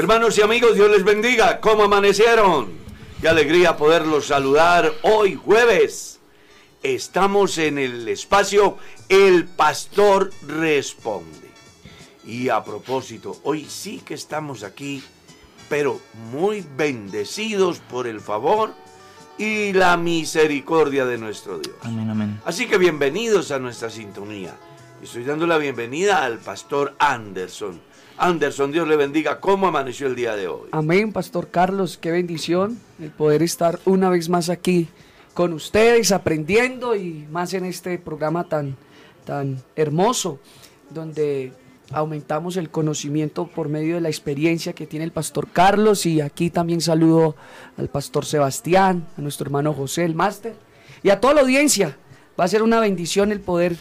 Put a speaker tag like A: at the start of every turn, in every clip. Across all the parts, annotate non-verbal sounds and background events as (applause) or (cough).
A: Hermanos y amigos, Dios les bendiga. ¿Cómo amanecieron? Qué alegría poderlos saludar hoy jueves. Estamos en el espacio El Pastor Responde. Y a propósito, hoy sí que estamos aquí, pero muy bendecidos por el favor y la misericordia de nuestro Dios.
B: Amén, amén.
A: Así que bienvenidos a nuestra sintonía. Estoy dando la bienvenida al pastor Anderson. Anderson, Dios le bendiga. ¿Cómo amaneció el día de hoy?
C: Amén, Pastor Carlos. Qué bendición el poder estar una vez más aquí con ustedes, aprendiendo y más en este programa tan, tan hermoso, donde aumentamos el conocimiento por medio de la experiencia que tiene el Pastor Carlos. Y aquí también saludo al Pastor Sebastián, a nuestro hermano José, el máster, y a toda la audiencia. Va a ser una bendición el poder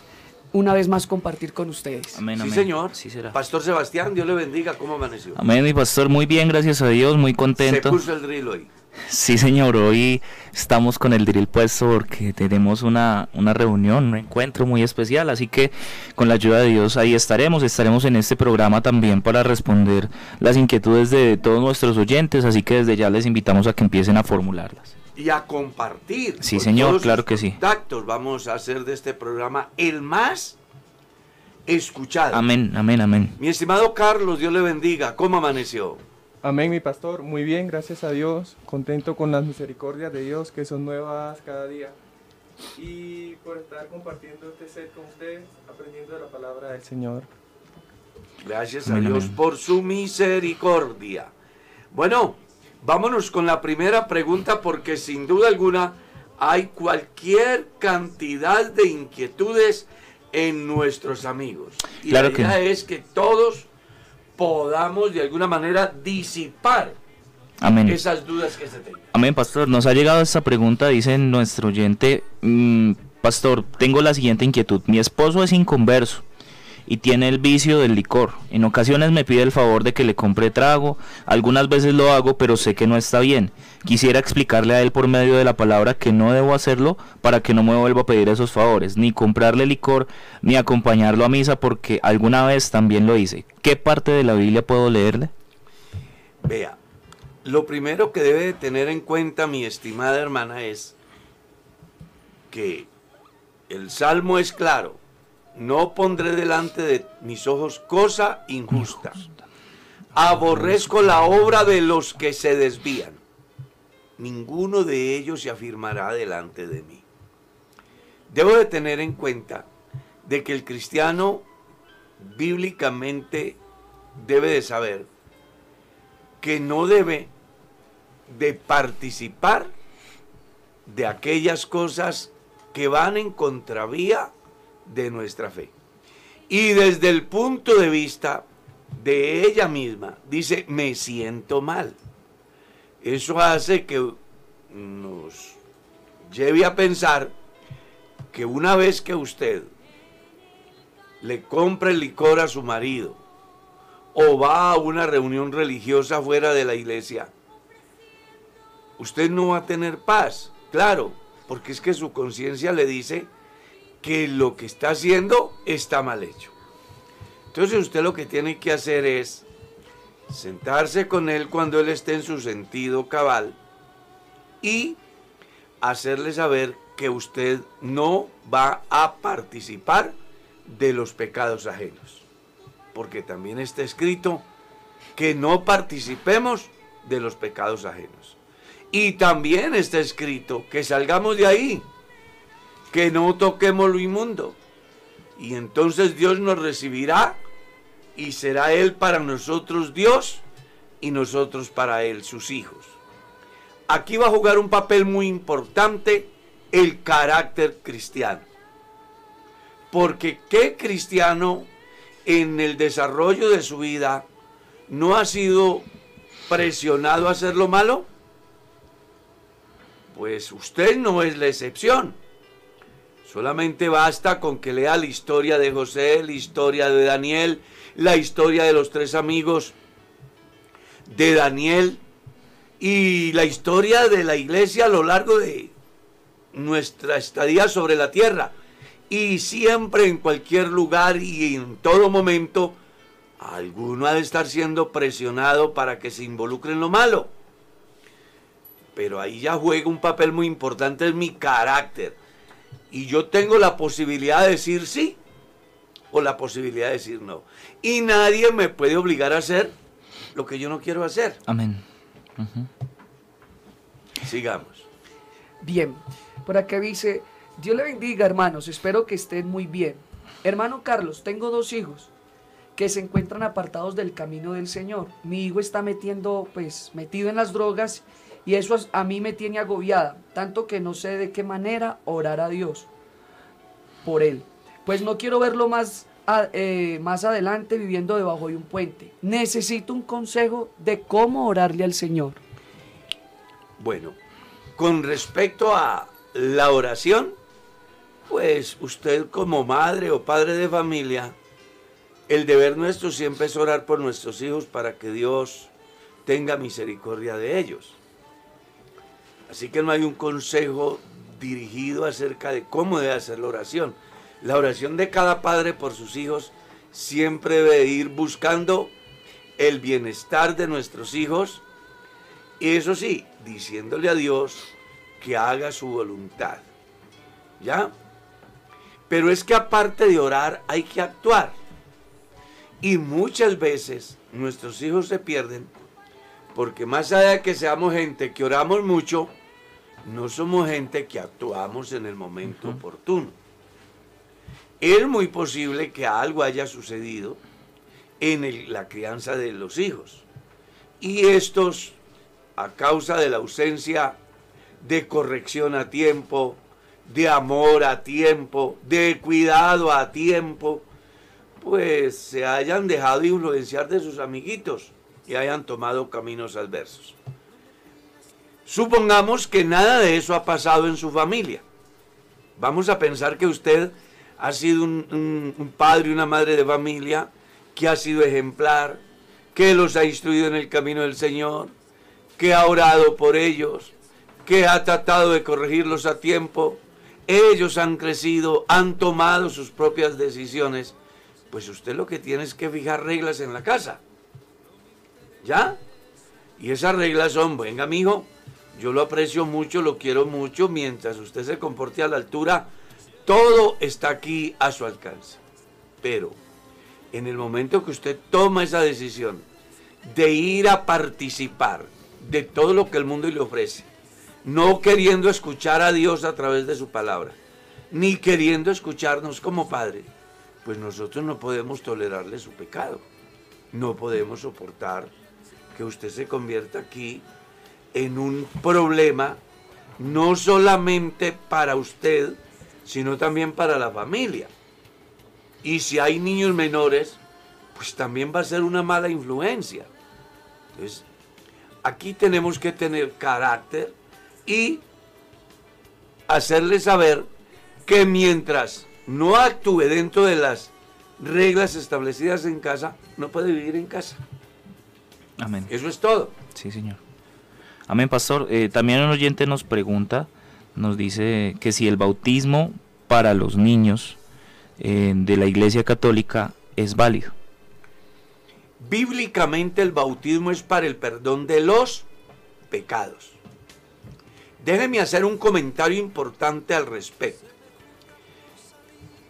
C: una vez más compartir con ustedes.
B: Amén,
A: Sí, señor.
B: Sí será.
A: Pastor Sebastián, Dios le bendiga. ¿Cómo amaneció?
B: Amén, mi pastor. Muy bien, gracias a Dios. Muy
A: Se
B: contento.
A: puso el drill hoy.
B: Sí, señor. Hoy estamos con el drill puesto porque tenemos una, una reunión, un encuentro muy especial. Así que con la ayuda de Dios ahí estaremos. Estaremos en este programa también para responder las inquietudes de todos nuestros oyentes. Así que desde ya les invitamos a que empiecen a formularlas.
A: Y a compartir.
B: Sí,
A: con
B: señor,
A: todos
B: claro
A: sus
B: que sí.
A: Contactos. Vamos a hacer de este programa el más escuchado.
B: Amén, amén, amén.
A: Mi estimado Carlos, Dios le bendiga. ¿Cómo amaneció?
D: Amén, mi pastor. Muy bien, gracias a Dios. Contento con las misericordias de Dios que son nuevas cada día. Y por estar compartiendo este set con ustedes, aprendiendo de la palabra del Señor.
A: Gracias a Dios
B: amén.
A: por su misericordia. Bueno, vámonos con la primera pregunta porque sin duda alguna hay cualquier cantidad de inquietudes en nuestros amigos. Y
B: Claro
A: la
B: que-
A: idea es que todos podamos de alguna manera disipar
B: Amén.
A: esas dudas que se tengan.
B: Amén, pastor. Nos ha llegado esta pregunta, dice nuestro oyente, mm, pastor, tengo la siguiente inquietud. Mi esposo es inconverso y tiene el vicio del licor. En ocasiones me pide el favor de que le compre trago, algunas veces lo hago, pero sé que no está bien. Quisiera explicarle a él por medio de la palabra que no debo hacerlo para que no me vuelva a pedir esos favores, ni comprarle licor, ni acompañarlo a misa porque alguna vez también lo hice. ¿Qué parte de la Biblia puedo leerle?
A: Vea, lo primero que debe de tener en cuenta mi estimada hermana es que el salmo es claro. No pondré delante de mis ojos cosa injusta. Aborrezco la obra de los que se desvían. Ninguno de ellos se afirmará delante de mí. Debo de tener en cuenta de que el cristiano bíblicamente debe de saber que no debe de participar de aquellas cosas que van en contravía de nuestra fe. Y desde el punto de vista de ella misma, dice, me siento mal. Eso hace que nos lleve a pensar que una vez que usted le compre licor a su marido, o va a una reunión religiosa fuera de la iglesia, usted no va a tener paz, claro, porque es que su conciencia le dice que lo que está haciendo está mal hecho. Entonces usted lo que tiene que hacer es sentarse con él cuando él esté en su sentido cabal y hacerle saber que usted no va a participar de los pecados ajenos porque también está escrito que no participemos de los pecados ajenos. Y también está escrito que salgamos de ahí, que no toquemos lo inmundo. Y entonces Dios nos recibirá y será Él para nosotros Dios y nosotros para Él sus hijos. Aquí va a jugar un papel muy importante el carácter cristiano. Porque ¿qué cristiano en el desarrollo de su vida no ha sido presionado a hacer lo malo? Pues usted no es la excepción. Solamente basta con que lea la historia de José, la historia de Daniel, la historia de los tres amigos de Daniel y la historia de la iglesia a lo largo de nuestra estadía sobre la tierra. Y siempre en cualquier lugar y en todo momento Alguno ha de estar siendo presionado para que se involucre en lo malo. Pero ahí ya juega un papel muy importante, es mi carácter. Y yo tengo la posibilidad de decir sí o la posibilidad de decir no. Y nadie me puede obligar a hacer lo que yo no quiero hacer.
B: Amén.
A: Sigamos.
C: Bien, por acá dice, Dios le bendiga hermanos, espero que estén muy bien. Hermano Carlos, tengo dos hijos que se encuentran apartados del camino del Señor. Mi hijo está metiendo, pues, metido en las drogas y eso a mí me tiene agobiada, tanto que no sé de qué manera orar a Dios por él. Pues no quiero verlo más, eh, más adelante viviendo debajo de un puente. Necesito un consejo de cómo orarle al Señor.
A: Bueno, con respecto a la oración, pues usted como madre o padre de familia, el deber nuestro siempre es orar por nuestros hijos para que Dios tenga misericordia de ellos. Así que no hay un consejo dirigido acerca de cómo debe hacer la oración. La oración de cada padre por sus hijos siempre debe ir buscando el bienestar de nuestros hijos y eso sí, diciéndole a Dios que haga su voluntad. ¿Ya? Pero es que aparte de orar hay que actuar. Y muchas veces nuestros hijos se pierden porque más allá de que seamos gente que oramos mucho, no somos gente que actuamos en el momento oportuno. Es muy posible que algo haya sucedido en la crianza de los hijos. Y estos, a causa de la ausencia de corrección a tiempo, de amor a tiempo, de cuidado a tiempo, pues se hayan dejado influenciar de sus amiguitos y hayan tomado caminos adversos. Supongamos que nada de eso ha pasado en su familia. Vamos a pensar que usted ha sido un, padre y una madre de familia que ha sido ejemplar, que los ha instruido en el camino del Señor, que ha orado por ellos, que ha tratado de corregirlos a tiempo, ellos han crecido, han tomado sus propias decisiones, pues usted lo que tiene es que fijar reglas en la casa. ¿Ya? Y esas reglas son, venga amigo, yo lo aprecio mucho, lo quiero mucho, mientras usted se comporte a la altura, todo está aquí a su alcance. Pero en el momento que usted toma esa decisión de ir a participar de todo lo que el mundo le ofrece, no queriendo escuchar a Dios a través de su palabra, ni queriendo escucharnos como Padre, pues nosotros no podemos tolerarle su pecado. No podemos soportar que usted se convierta aquí en un problema, no solamente para usted, sino también para la familia. Y si hay niños menores, pues también va a ser una mala influencia. Entonces, aquí tenemos que tener carácter y hacerle saber que mientras no actúe dentro de las reglas establecidas en casa, no puede vivir en casa.
B: Amén.
A: Eso es todo.
B: Sí, señor. Amén, pastor. Eh, también un oyente nos pregunta, nos dice que si el bautismo para los niños eh, de la Iglesia Católica es válido.
A: Bíblicamente el bautismo es para el perdón de los pecados. Déjeme hacer un comentario importante al respecto.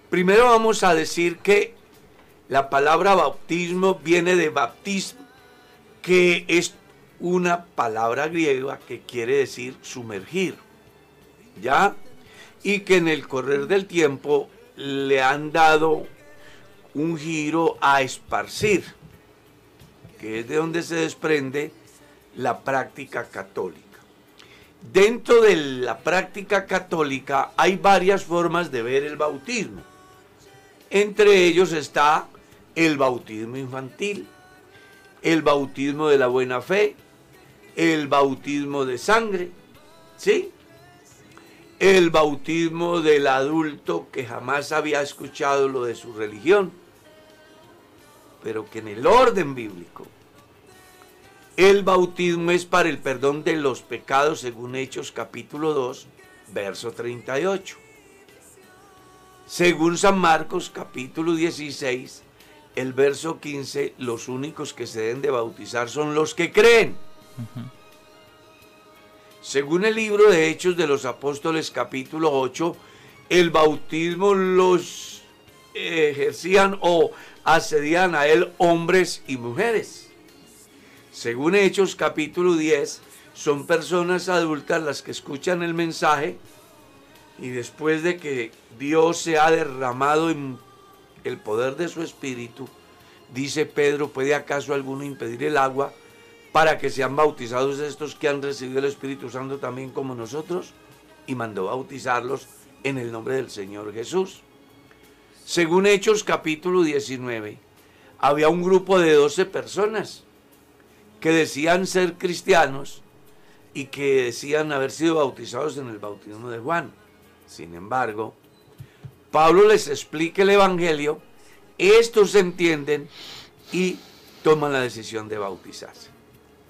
A: Primero vamos a decir que la palabra bautismo viene de baptismo, que es una palabra griega que quiere decir sumergir. ¿Ya? Y que en el correr del tiempo le han dado un giro a esparcir, que es de donde se desprende la práctica católica. Dentro de la práctica católica hay varias formas de ver el bautismo. Entre ellos está el bautismo infantil, el bautismo de la buena fe, el bautismo de sangre, ¿sí? El bautismo del adulto que jamás había escuchado lo de su religión, pero que en el orden bíblico el bautismo es para el perdón de los pecados según Hechos capítulo 2, verso 38. Según San Marcos capítulo 16, el verso 15, los únicos que se deben de bautizar son los que creen. Según el libro de Hechos de los Apóstoles capítulo 8, el bautismo los ejercían o accedían a él hombres y mujeres. Según Hechos capítulo 10, son personas adultas las que escuchan el mensaje y después de que Dios se ha derramado en el poder de su espíritu, dice Pedro, ¿puede acaso alguno impedir el agua para que sean bautizados estos que han recibido el Espíritu Santo también como nosotros? Y mandó bautizarlos en el nombre del Señor Jesús. Según Hechos capítulo 19, había un grupo de 12 personas que decían ser cristianos y que decían haber sido bautizados en el bautismo de Juan. Sin embargo, Pablo les explica el Evangelio, estos entienden y toman la decisión de bautizarse.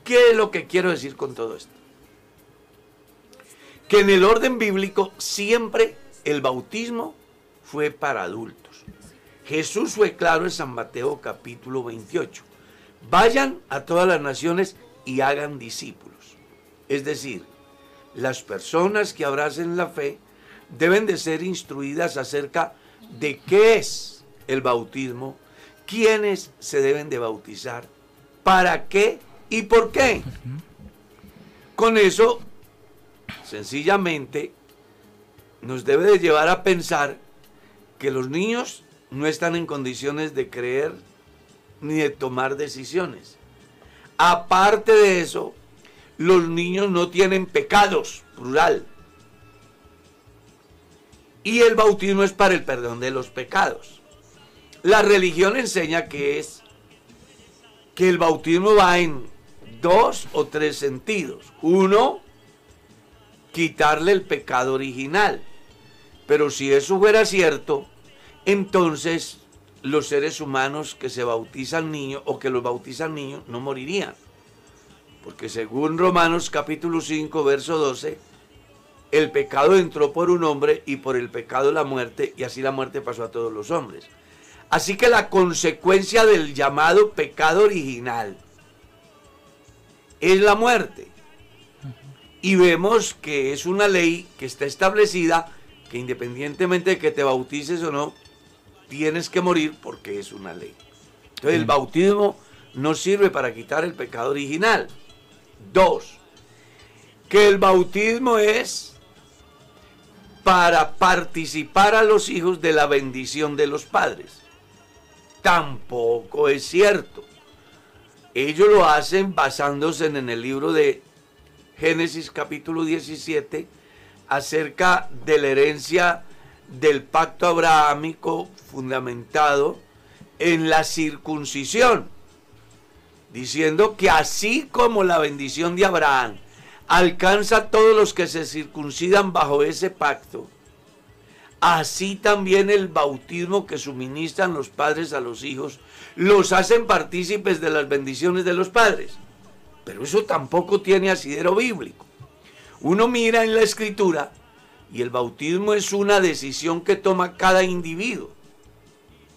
A: ¿Qué es lo que quiero decir con todo esto? Que en el orden bíblico siempre el bautismo fue para adultos. Jesús fue claro en San Mateo capítulo 28. Vayan a todas las naciones y hagan discípulos. Es decir, las personas que abracen la fe deben de ser instruidas acerca de qué es el bautismo, quiénes se deben de bautizar, para qué y por qué. Con eso, sencillamente, nos debe de llevar a pensar que los niños no están en condiciones de creer ni de tomar decisiones. Aparte de eso, los niños no tienen pecados, plural. Y el bautismo es para el perdón de los pecados. La religión enseña que es que el bautismo va en dos o tres sentidos. Uno, quitarle el pecado original. Pero si eso fuera cierto, entonces los seres humanos que se bautizan niños o que los bautizan niños no morirían. Porque según Romanos capítulo 5, verso 12, el pecado entró por un hombre y por el pecado la muerte, y así la muerte pasó a todos los hombres. Así que la consecuencia del llamado pecado original es la muerte. Y vemos que es una ley que está establecida que independientemente de que te bautices o no, tienes que morir porque es una ley. Entonces el bautismo no sirve para quitar el pecado original. Dos, que el bautismo es para participar a los hijos de la bendición de los padres. Tampoco es cierto. Ellos lo hacen basándose en el libro de Génesis capítulo 17 acerca de la herencia del pacto abrahámico fundamentado en la circuncisión, diciendo que así como la bendición de Abraham alcanza a todos los que se circuncidan bajo ese pacto, así también el bautismo que suministran los padres a los hijos los hacen partícipes de las bendiciones de los padres. Pero eso tampoco tiene asidero bíblico. Uno mira en la escritura y el bautismo es una decisión que toma cada individuo.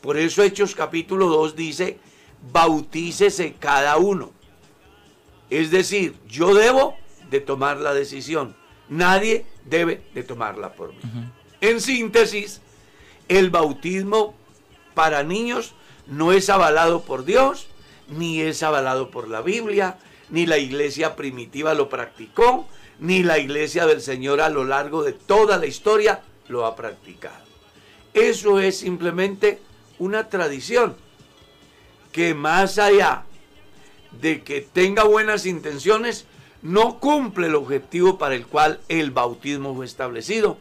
A: Por eso Hechos capítulo 2 dice, bautícese cada uno. Es decir, yo debo de tomar la decisión. Nadie debe de tomarla por mí. En síntesis, el bautismo para niños no es avalado por Dios, ni es avalado por la Biblia, ni la iglesia primitiva lo practicó, ni la iglesia del Señor a lo largo de toda la historia lo ha practicado. Eso es simplemente una tradición que más allá de que tenga buenas intenciones, no cumple el objetivo para el cual el bautismo fue establecido,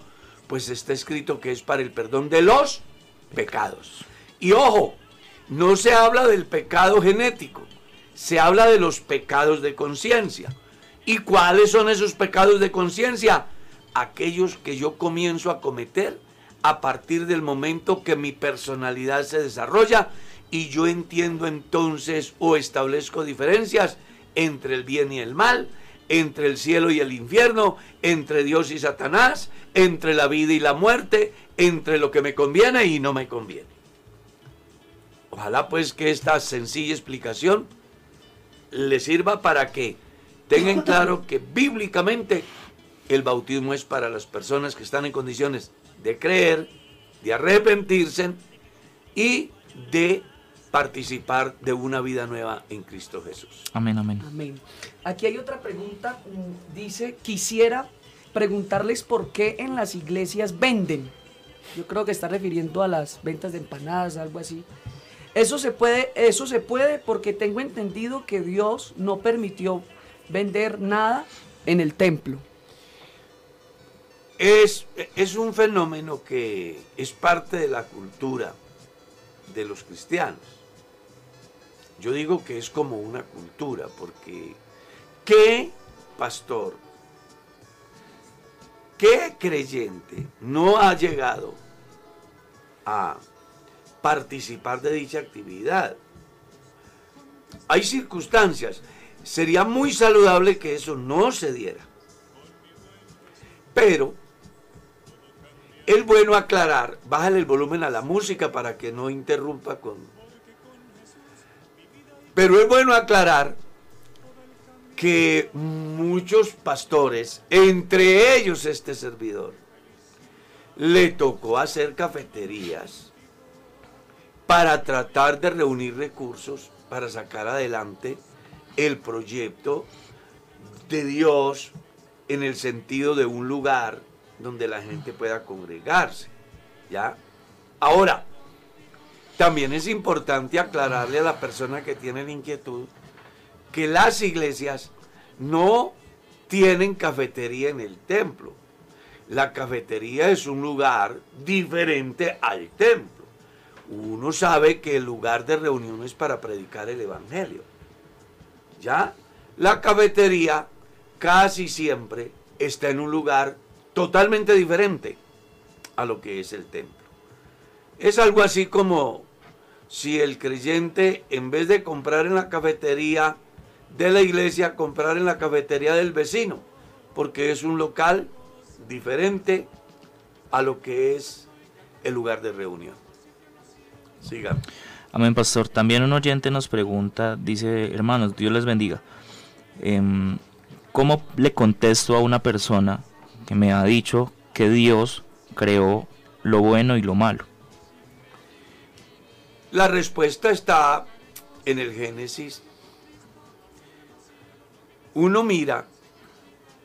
A: pues está escrito que es para el perdón de los pecados. Y ojo, no se habla del pecado genético, se habla de los pecados de conciencia. ¿Y cuáles son esos pecados de conciencia? Aquellos que yo comienzo a cometer a partir del momento que mi personalidad se desarrolla y yo entiendo entonces o establezco diferencias entre el bien y el mal, entre el cielo y el infierno, entre Dios y Satanás, entre la vida y la muerte, entre lo que me conviene y no me conviene. Ojalá pues que esta sencilla explicación le sirva para que tengan claro que bíblicamente el bautismo es para las personas que están en condiciones de creer, de arrepentirse y de participar de una vida nueva en Cristo Jesús.
B: Amén, amén.
C: Amén. Aquí hay otra pregunta. Dice, quisiera preguntarles por qué en las iglesias venden. Yo creo que está refiriendo a las ventas de empanadas, algo así. Eso se puede, eso se puede porque tengo entendido que Dios no permitió vender nada en el templo.
A: Es, es un fenómeno que es parte de la cultura de los cristianos. Yo digo que es como una cultura, porque ¿qué pastor, qué creyente no ha llegado a participar de dicha actividad? Hay circunstancias. Sería muy saludable que eso no se diera. Pero es bueno aclarar, bájale el volumen a la música para que no interrumpa con... Pero es bueno aclarar que muchos pastores, entre ellos este servidor, le tocó hacer cafeterías para tratar de reunir recursos para sacar adelante el proyecto de Dios en el sentido de un lugar donde la gente pueda congregarse. ¿Ya? Ahora, también es importante aclararle a la persona que tiene la inquietud que las iglesias no tienen cafetería en el templo. La cafetería es un lugar diferente al templo. Uno sabe que el lugar de reunión es para predicar el evangelio. ¿Ya? La cafetería casi siempre está en un lugar totalmente diferente a lo que es el templo. Es algo así como si el creyente, en vez de comprar en la cafetería de la iglesia, comprar en la cafetería del vecino, porque es un local diferente a lo que es el lugar de reunión. Sigan.
B: Amén, pastor. También un oyente nos pregunta, dice, hermanos, Dios les bendiga. Em, ¿Cómo le contesto a una persona que me ha dicho que Dios creó lo bueno y lo malo?
A: La respuesta está en el Génesis. Uno mira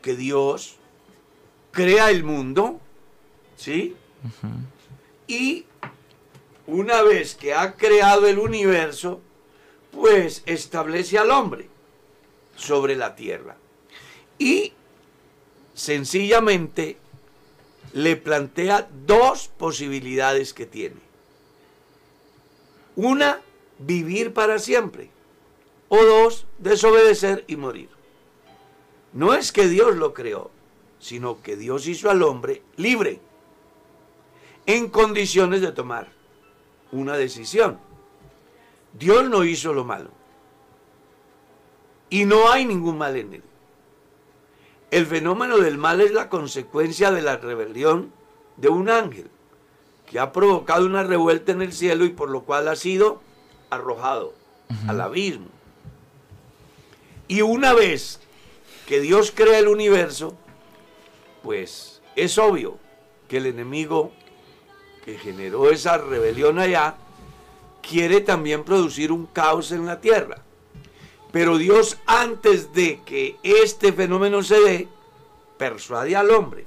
A: que Dios crea el mundo, ¿sí? Y una vez que ha creado el universo, pues establece al hombre sobre la tierra. Y sencillamente le plantea dos posibilidades que tiene. Una, vivir para siempre. O dos, desobedecer y morir. No es que Dios lo creó, sino que Dios hizo al hombre libre, en condiciones de tomar una decisión. Dios no hizo lo malo. Y no hay ningún mal en él. El fenómeno del mal es la consecuencia de la rebelión de un ángel que ha provocado una revuelta en el cielo y por lo cual ha sido arrojado al abismo. Y una vez que Dios crea el universo, pues es obvio que el enemigo que generó esa rebelión allá quiere también producir un caos en la tierra. Pero Dios antes de que este fenómeno se dé, persuade al hombre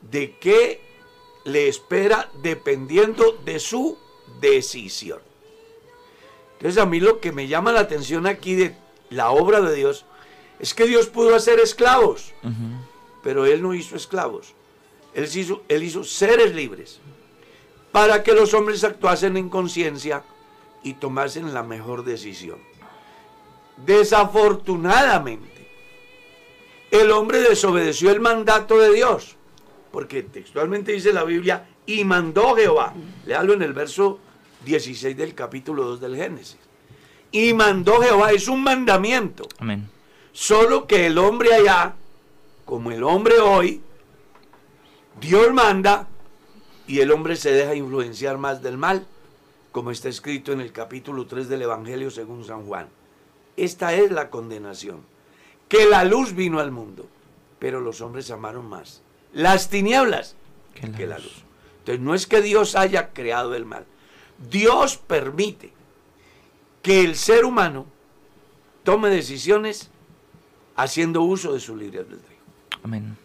A: de que le espera dependiendo de su decisión. Entonces a mí lo que me llama la atención aquí de la obra de Dios es que Dios pudo hacer esclavos, pero Él no hizo esclavos. Él hizo, él hizo seres libres para que los hombres actuasen en conciencia y tomasen la mejor decisión. Desafortunadamente, el hombre desobedeció el mandato de Dios, porque textualmente dice la Biblia, y mandó Jehová. Léalo en el verso 16 del capítulo 2 del Génesis. Y mandó Jehová, es un mandamiento.
B: Amén.
A: Solo que el hombre allá, como el hombre hoy, Dios manda y el hombre se deja influenciar más del mal, como está escrito en el capítulo 3 del Evangelio según San Juan. Esta es la condenación, que la luz vino al mundo, pero los hombres amaron más las tinieblas
B: Que la
A: que la
B: luz.
A: luz. Entonces no es que Dios haya creado el mal, Dios permite que el ser humano tome decisiones haciendo uso de su libre albedrío.
B: Amén.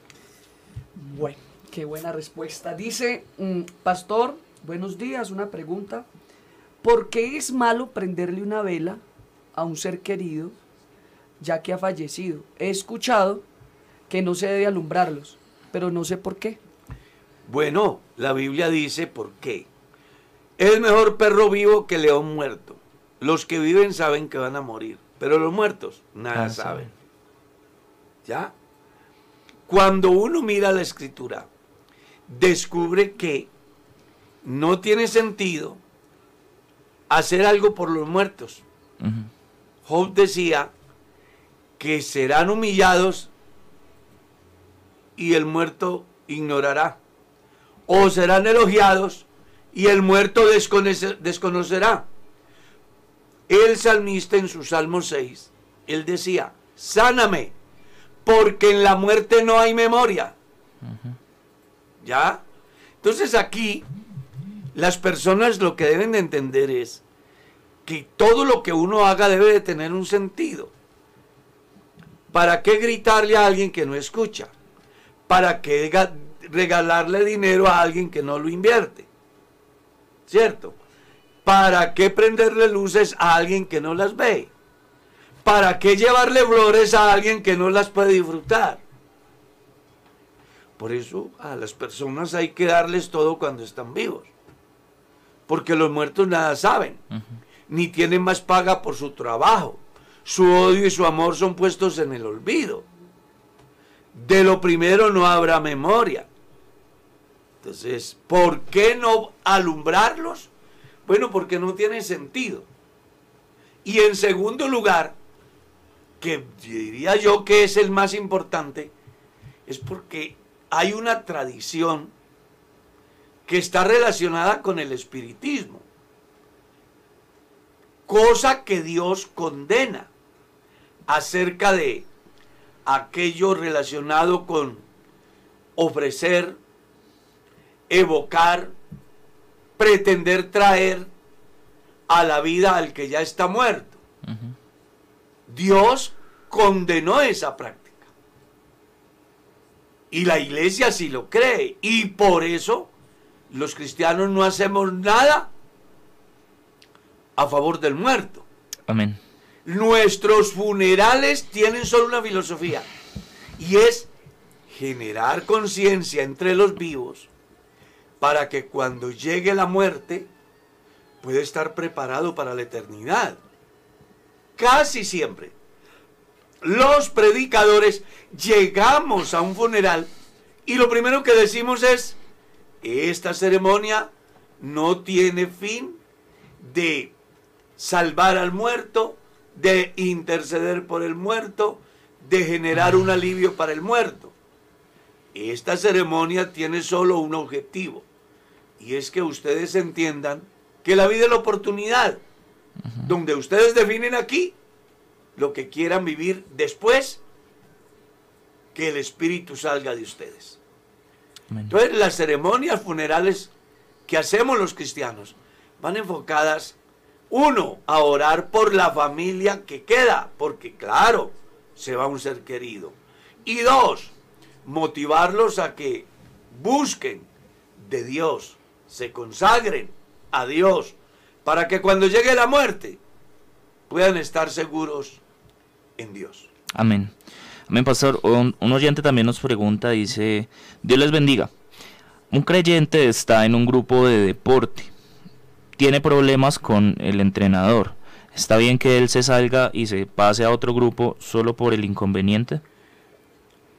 C: Bueno, qué buena respuesta. Dice, mm, pastor, buenos días, una pregunta. ¿Por qué es malo prenderle una vela a un ser querido ya que ha fallecido? He escuchado que no se debe alumbrarlos, pero no sé por qué.
A: Bueno, la Biblia dice por qué. Es mejor perro vivo que león muerto. Los que viven saben que van a morir, pero los muertos nada
B: Ah,
A: saben.
B: saben.
A: ¿Ya? Cuando uno mira la escritura, descubre que no tiene sentido hacer algo por los muertos. Job decía que serán humillados y el muerto ignorará. O serán elogiados y el muerto desconoce- desconocerá. El salmista en su Salmo 6, él decía, sáname, porque en la muerte no hay memoria. ¿Ya? Entonces aquí las personas lo que deben de entender es que todo lo que uno haga debe de tener un sentido. ¿Para qué gritarle a alguien que no escucha? ¿Para qué ga- regalarle dinero a alguien que no lo invierte? ¿Cierto? ¿Para qué prenderle luces a alguien que no las ve? ¿Para qué llevarle flores a alguien que no las puede disfrutar? Por eso a las personas hay que darles todo cuando están vivos. Porque los muertos nada saben ni tienen más paga por su trabajo. Su odio y su amor son puestos en el olvido. De lo primero no habrá memoria. Entonces, ¿por qué no alumbrarlos? Bueno, porque no tiene sentido. Y en segundo lugar, que diría yo que es el más importante, es porque hay una tradición que está relacionada con el espiritismo cosa que Dios condena acerca de aquello relacionado con ofrecer, evocar, pretender traer a la vida al que ya está muerto. Dios condenó esa práctica. Y la iglesia sí lo cree. Y por eso los cristianos no hacemos nada a favor del muerto.
B: Amén.
A: Nuestros funerales tienen solo una filosofía y es generar conciencia entre los vivos para que cuando llegue la muerte pueda estar preparado para la eternidad. Casi siempre los predicadores llegamos a un funeral y lo primero que decimos es, esta ceremonia no tiene fin de salvar al muerto, de interceder por el muerto, de generar un alivio para el muerto. Esta ceremonia tiene solo un objetivo, y es que ustedes entiendan que la vida es la oportunidad, donde ustedes definen aquí lo que quieran vivir después que el espíritu salga de ustedes.
B: Amén.
A: Entonces las ceremonias funerales que hacemos los cristianos van enfocadas, uno, a orar por la familia que queda, porque claro, se va un ser querido. Y dos, motivarlos a que busquen de Dios, se consagren a Dios, para que cuando llegue la muerte puedan estar seguros en Dios.
B: Amén. Amén, pastor. Un, un oyente también nos pregunta, dice, Dios les bendiga. Un creyente está en un grupo de deporte. Tiene problemas con el entrenador. ¿Está bien que él se salga y se pase a otro grupo solo por el inconveniente?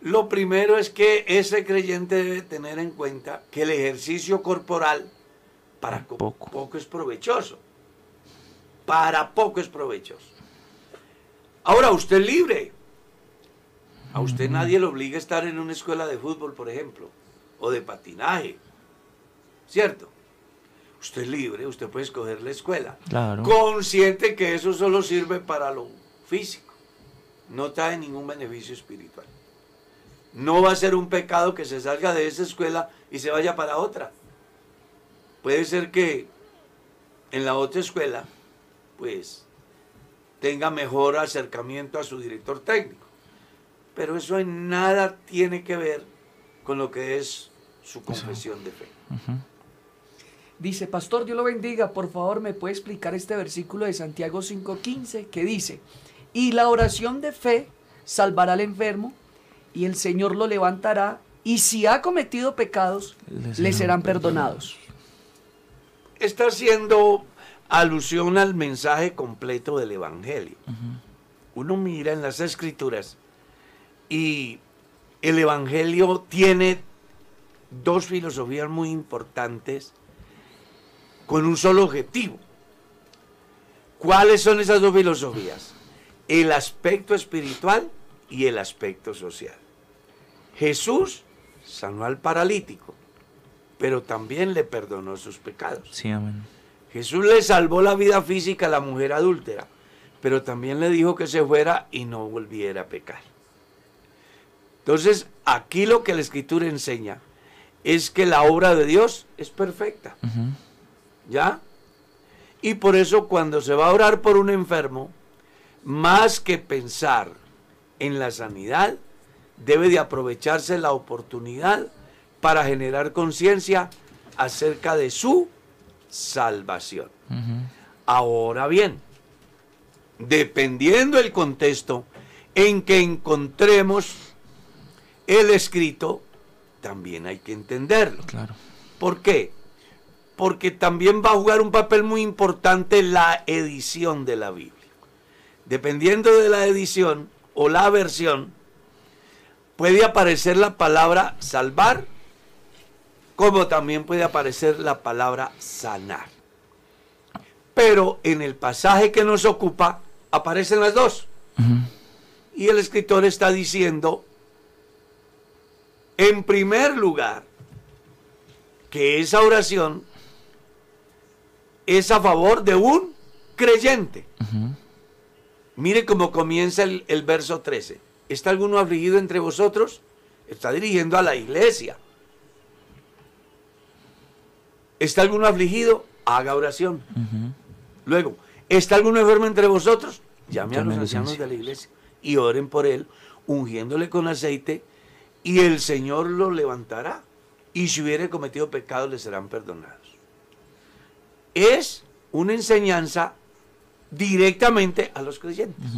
A: Lo primero es que ese creyente debe tener en cuenta que el ejercicio corporal para co-
B: Poco.
A: poco. es provechoso. Para poco es provechoso. Ahora, usted es libre. A usted nadie le obliga a estar en una escuela de fútbol, por ejemplo, o de patinaje. ¿Cierto? usted es libre, usted puede escoger la escuela.
B: Claro.
A: Consciente que eso solo sirve para lo físico. No trae ningún beneficio espiritual. No va a ser un pecado que se salga de esa escuela y se vaya para otra. Puede ser que en la otra escuela, pues, tenga mejor acercamiento a su director técnico. Pero eso en nada tiene que ver con lo que es su confesión de fe.
C: Dice, Pastor, Dios lo bendiga, por favor, ¿me puede explicar este versículo de Santiago 5.15 que dice, y la oración de fe salvará al enfermo y el Señor lo levantará y si ha cometido pecados, le serán perdonados.
A: Está haciendo alusión al mensaje completo del Evangelio. Uno mira en las escrituras y el Evangelio tiene dos filosofías muy importantes con un solo objetivo. ¿Cuáles son esas dos filosofías? El aspecto espiritual y el aspecto social. Jesús sanó al paralítico, pero también le perdonó sus pecados.
B: Sí, amén.
A: Jesús le salvó la vida física a la mujer adúltera, pero también le dijo que se fuera y no volviera a pecar. Entonces, aquí lo que la escritura enseña es que la obra de Dios es perfecta. ¿Ya? Y por eso cuando se va a orar por un enfermo, más que pensar en la sanidad, debe de aprovecharse la oportunidad para generar conciencia acerca de su salvación. Ahora bien, dependiendo el contexto en que encontremos el escrito, también hay que entenderlo.
B: Claro.
A: ¿Por qué? Porque también va a jugar un papel muy importante la edición de la Biblia. Dependiendo de la edición o la versión, puede aparecer la palabra salvar, como también puede aparecer la palabra sanar. Pero en el pasaje que nos ocupa aparecen las dos. Y el escritor está diciendo, en primer lugar, que esa oración es a favor de un creyente. Mire cómo comienza el, el verso 13. ¿Está alguno afligido entre vosotros? Está dirigiendo a la iglesia. ¿Está alguno afligido? Haga oración. Luego, ¿está alguno enfermo entre vosotros? Llame a los ancianos de la iglesia y oren por él, ungiéndole con aceite, y el Señor lo levantará. Y si hubiere cometido pecados, le serán perdonados. Es una enseñanza directamente a los creyentes.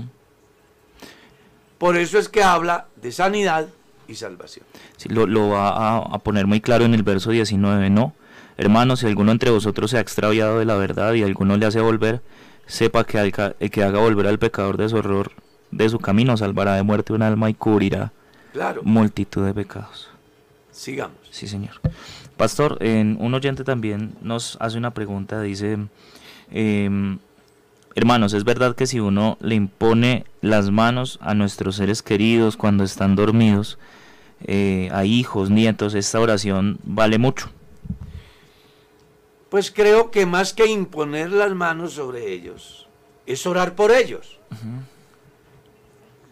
A: Por eso es que habla de sanidad y salvación.
B: Sí, lo, lo va a, a poner muy claro en el verso 19, ¿no? Hermanos, si alguno entre vosotros se ha extraviado de la verdad y alguno le hace volver, sepa que el que haga volver al pecador de su error, de su camino, salvará de muerte un alma y cubrirá
A: Claro,
B: multitud de pecados.
A: sigamos.
B: Sí, señor. Pastor, en, un oyente también nos hace una pregunta, dice, em, hermanos, ¿es verdad que si uno le impone las manos a nuestros seres queridos cuando están dormidos, eh, a hijos, nietos, esta oración vale mucho?
A: Pues creo que más que imponer las manos sobre ellos, es orar por ellos.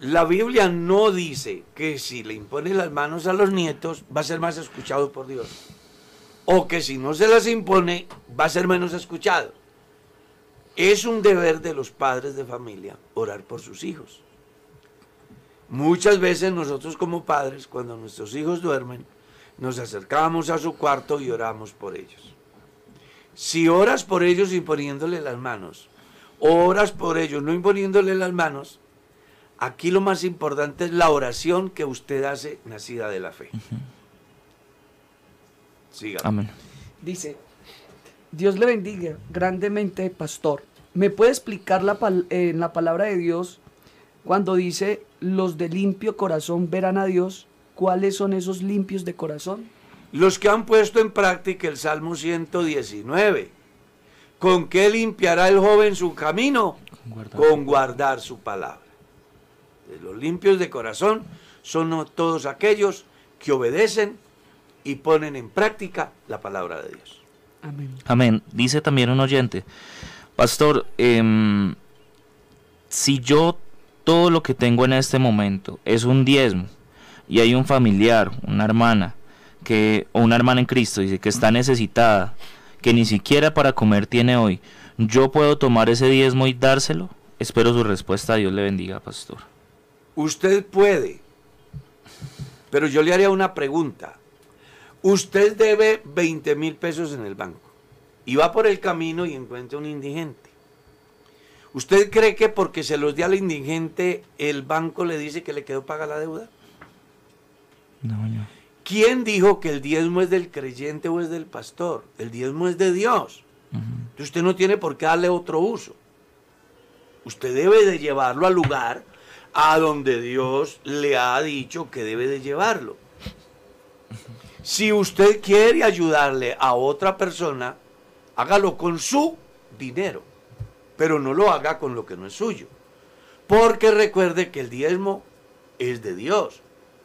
A: La Biblia no dice que si le impone las manos a los nietos va a ser más escuchado por Dios. O que si no se las impone va a ser menos escuchado. Es un deber de los padres de familia orar por sus hijos. Muchas veces nosotros como padres, cuando nuestros hijos duermen, nos acercamos a su cuarto y oramos por ellos. Si oras por ellos imponiéndole las manos, o oras por ellos no imponiéndole las manos, aquí lo más importante es la oración que usted hace nacida de la fe. Siga.
B: Amén.
C: Dice, Dios le bendiga grandemente, pastor. ¿Me puede explicar la pal- en la palabra de Dios cuando dice, los de limpio corazón verán a Dios? ¿Cuáles son esos limpios de corazón?
A: Los que han puesto en práctica el Salmo 119. ¿Con qué limpiará el joven su camino?
B: guardar.
A: Con guardar su palabra. De Los limpios de corazón son todos aquellos que obedecen y ponen en práctica la palabra de Dios.
C: Amén.
B: Amén. Dice también un oyente, Pastor, em, si yo todo lo que tengo en este momento es un diezmo y hay un familiar, una hermana, que, o una hermana en Cristo, dice que está necesitada, que ni siquiera para comer tiene hoy, ¿yo puedo tomar ese diezmo y dárselo? Espero su respuesta. Dios le bendiga, pastor.
A: Usted puede, pero yo le haría una pregunta. Usted debe 20 mil pesos en el banco y va por el camino y encuentra un indigente. ¿Usted cree que porque se los dio al indigente el banco le dice que le quedó paga la deuda?
B: No, no.
A: ¿Quién dijo que el diezmo es del creyente o es del pastor? El diezmo es de Dios. Usted no tiene por qué darle otro uso. Usted debe de llevarlo al lugar a donde Dios le ha dicho que debe de llevarlo. Si usted quiere ayudarle a otra persona, hágalo con su dinero, pero no lo haga con lo que no es suyo. Porque recuerde que el diezmo es de Dios.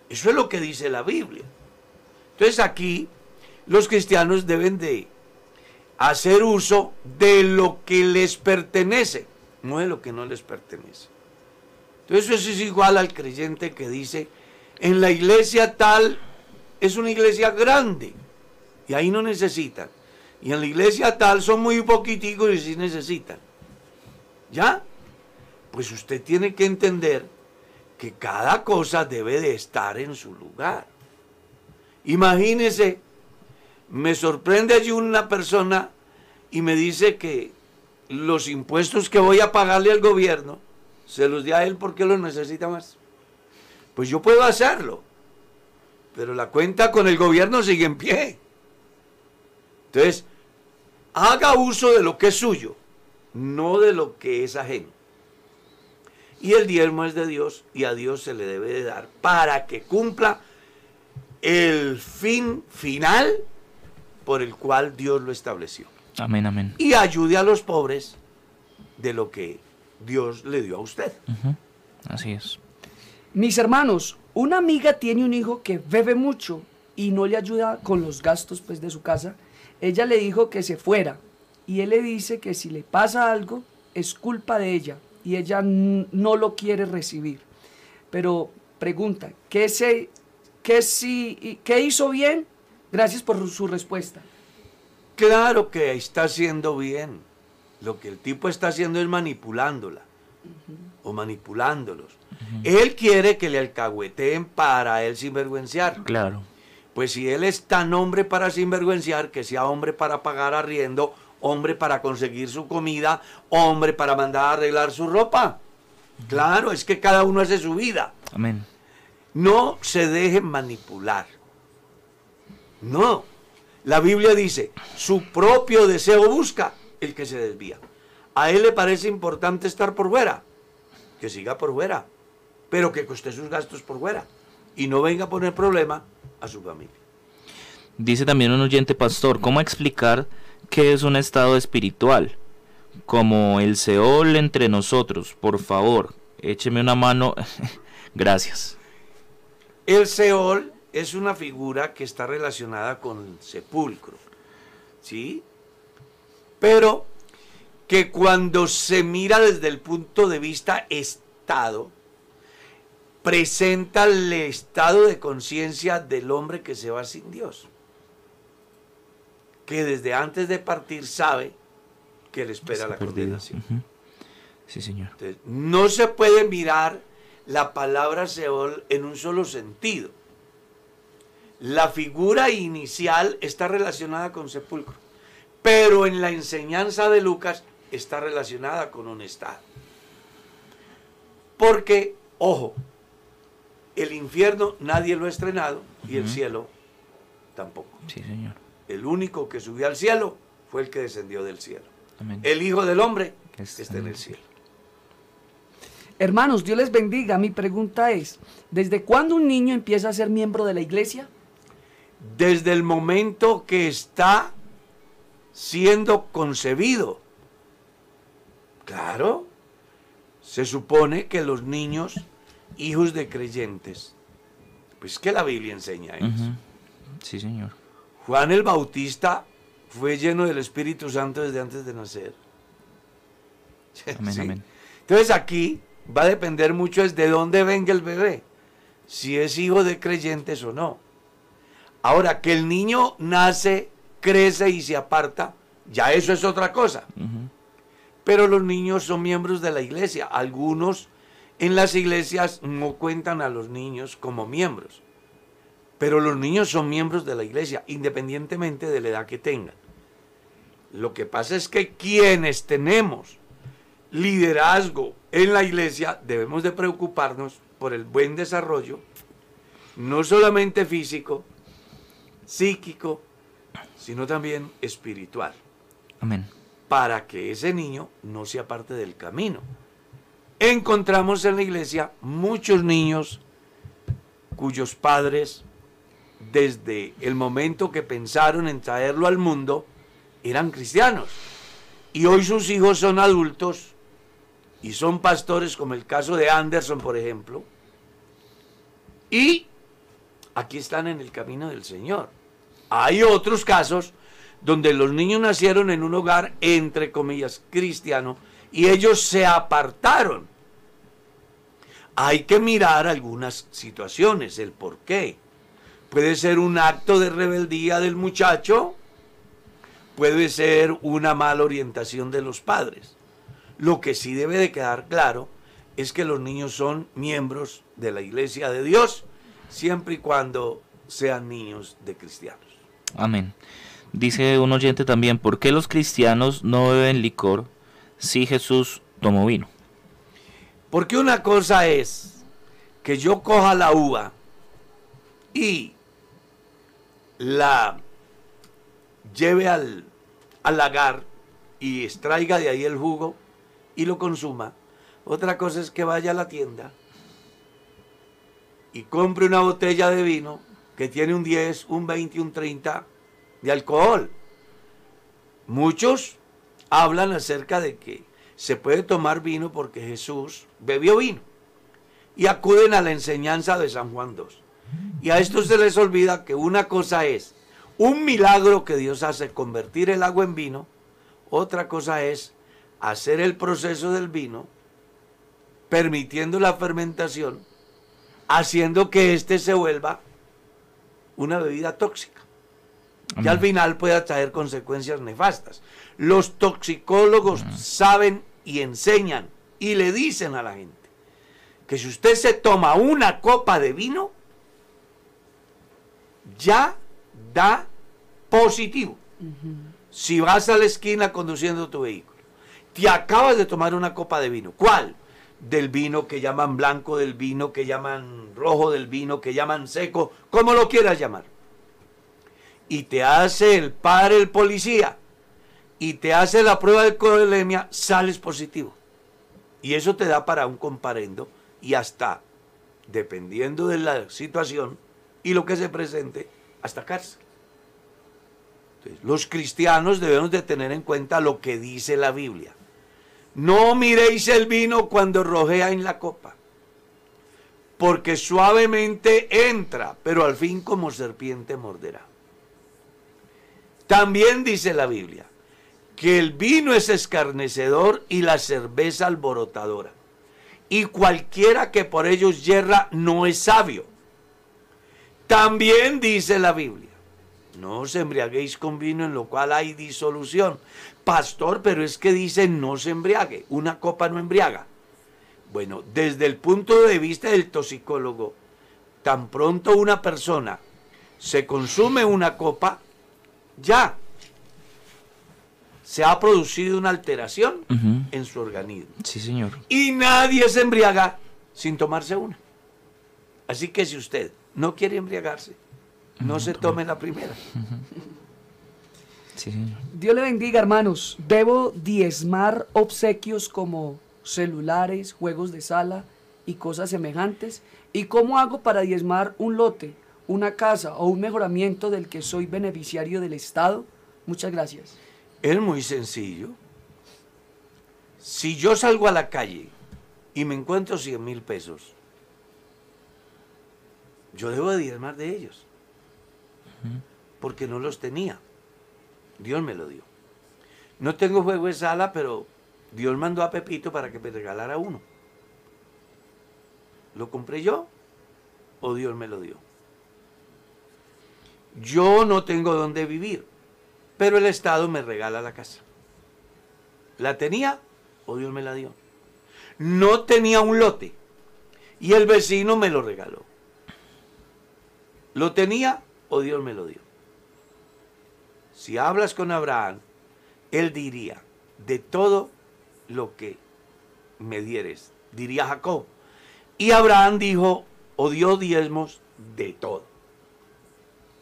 A: Eso es lo que dice la Biblia. Entonces aquí los cristianos deben de hacer uso de lo que les pertenece, no de lo que no les pertenece. Entonces eso es igual al creyente que dice, en la iglesia tal es una iglesia grande y ahí no necesitan. Y en la iglesia tal son muy poquiticos y sí necesitan. ¿Ya? Pues usted tiene que entender que cada cosa debe de estar en su lugar. Imagínese, me sorprende allí una persona y me dice que los impuestos que voy a pagarle al gobierno se los di a él porque los necesita más. Pues yo puedo hacerlo, pero la cuenta con el gobierno sigue en pie. Entonces, haga uso de lo que es suyo, no de lo que es ajeno. Y el diezmo es de Dios y a Dios se le debe de dar para que cumpla el fin final por el cual Dios lo estableció.
B: Amén, amén.
A: Y ayude a los pobres de lo que Dios le dio a usted.
B: Así es.
C: Mis hermanos, una amiga tiene un hijo que bebe mucho y no le ayuda con los gastos pues, de su casa. Ella le dijo que se fuera y él le dice que si le pasa algo es culpa de ella y ella no lo quiere recibir. Pero pregunta, ¿qué, se, qué, si, ¿qué hizo bien? Gracias por su respuesta.
A: Claro que está haciendo bien. Lo que el tipo está haciendo es manipulándola o manipulándolos. Él quiere que le alcahueteen para él sinvergüenciar.
B: Claro.
A: Pues si él es tan hombre para sinvergüenciar, que sea hombre para pagar arriendo, hombre para conseguir su comida, hombre para mandar a arreglar su ropa. Claro, es que cada uno hace su vida.
B: Amén.
A: No se deje manipular. No. La Biblia dice, su propio deseo busca el que se desvía. A él le parece importante estar por fuera. Que siga por fuera. Pero que coste sus gastos por fuera. Y no venga a poner problema a su familia.
B: Dice también un oyente pastor, ¿cómo explicar qué es un estado espiritual? Como el Seol entre nosotros, por favor, écheme una mano. (laughs) Gracias.
A: El Seol es una figura que está relacionada con el sepulcro. ¿Sí? Pero que cuando se mira desde el punto de vista estado, presenta el estado de conciencia del hombre que se va sin Dios. Que desde antes de partir sabe que le espera la
B: Perdido.
A: condenación.
B: Sí, señor.
A: Entonces, no se puede mirar la palabra Seol en un solo sentido. La figura inicial está relacionada con sepulcro, pero en la enseñanza de Lucas está relacionada con un estado. Porque, ojo, el infierno nadie lo ha estrenado y el cielo tampoco.
B: Sí, señor.
A: El único que subió al cielo fue el que descendió del cielo.
B: Amén.
A: El Hijo del Hombre
B: Que está
A: está en el cielo.
C: Hermanos, Dios les bendiga. Mi pregunta es, ¿desde cuándo un niño empieza a ser miembro de la iglesia?
A: desde el momento que está siendo concebido. Claro, se supone que los niños, hijos de creyentes, pues que la Biblia enseña eso.
B: Sí, señor.
A: Juan el Bautista fue lleno del Espíritu Santo desde antes de nacer. (laughs)
B: Amén,
A: ¿Sí?
B: amén.
A: Entonces aquí va a depender mucho es de dónde venga el bebé, si es hijo de creyentes o no. Ahora, que el niño nace, crece y se aparta, ya eso es otra cosa. Pero los niños son miembros de la iglesia. Algunos en las iglesias no cuentan a los niños como miembros. Pero los niños son miembros de la iglesia, independientemente de la edad que tengan. Lo que pasa es que quienes tenemos liderazgo en la iglesia debemos de preocuparnos por el buen desarrollo, no solamente físico, psíquico, sino también espiritual
B: Amén.
A: para que ese niño no se aparte del camino. Encontramos en la iglesia muchos niños cuyos padres, desde el momento que pensaron en traerlo al mundo, eran cristianos. Y hoy sus hijos son adultos y son pastores, como el caso de Anderson, por ejemplo. Y aquí están en el camino del Señor. Hay otros casos donde los niños nacieron en un hogar, entre comillas, cristiano, y ellos se apartaron. Hay que mirar algunas situaciones, el por qué. Puede ser un acto de rebeldía del muchacho, puede ser una mala orientación de los padres. Lo que sí debe de quedar claro es que los niños son miembros de la iglesia de Dios, siempre y cuando sean niños de cristianos.
B: Amén. Dice un oyente también, ¿por qué los cristianos no beben licor si Jesús tomó vino?
A: Porque una cosa es que yo coja la uva y la lleve al, al lagar y extraiga de ahí el jugo y lo consuma. Otra cosa es que vaya a la tienda y compre una botella de vino que tiene un 10, un 20, un 30 de alcohol. Muchos hablan acerca de que se puede tomar vino porque Jesús bebió vino y acuden a la enseñanza de San Juan 2. Y a estos se les olvida que una cosa es un milagro que Dios hace convertir el agua en vino, otra cosa es hacer el proceso del vino, permitiendo la fermentación, haciendo que éste se vuelva una bebida tóxica. Y al
B: Amén.
A: final pueda traer consecuencias nefastas. Los toxicólogos saben y enseñan y le dicen a la gente que si usted se toma una copa de vino, ya da positivo. Si vas a la esquina conduciendo tu vehículo, te acabas de tomar una copa de vino. ¿Cuál? Del vino que llaman blanco, del vino que llaman rojo, del vino que llaman seco, como lo quieras llamar. Y te hace el padre, el policía, y te hace la prueba de colemia, sales positivo. Y eso te da para un comparendo y hasta, dependiendo de la situación y lo que se presente, hasta cárcel. Los cristianos debemos de tener en cuenta lo que dice la Biblia. No miréis el vino cuando rojea en la copa, porque suavemente entra, pero al fin como serpiente morderá. También dice la Biblia que el vino es escarnecedor y la cerveza alborotadora. Y cualquiera que por ellos yerra no es sabio. También dice la Biblia, no os embriaguéis con vino en lo cual hay disolución. Pastor, pero es que dice no se embriague, una copa no embriaga. Bueno, desde el punto de vista del toxicólogo, tan pronto una persona se consume una copa, ya se ha producido una alteración en su organismo.
B: Sí, señor.
A: Y nadie se embriaga sin tomarse una. Así que si usted no quiere embriagarse, no se tome la primera.
B: Sí, señor.
C: Dios le bendiga, hermanos. ¿Debo diezmar obsequios como celulares, juegos de sala y cosas semejantes? ¿Y cómo hago para diezmar un lote, una casa o un mejoramiento del que soy beneficiario del Estado? Muchas gracias.
A: Es muy sencillo. Si yo salgo a la calle y me encuentro 100 mil pesos, yo debo de diezmar de ellos. Porque no los tenía. Dios me lo dio. No tengo juego de sala, pero Dios mandó a Pepito para que me regalara uno. ¿Lo compré yo o Dios me lo dio? Yo no tengo dónde vivir, pero el Estado me regala la casa. ¿La tenía o Dios me la dio? No tenía un lote y el vecino me lo regaló. ¿Lo tenía o Dios me lo dio? Si hablas con Abraham, él diría, de todo lo que me dieres, diría Jacob. Y Abraham dijo, o dio diezmos de todo.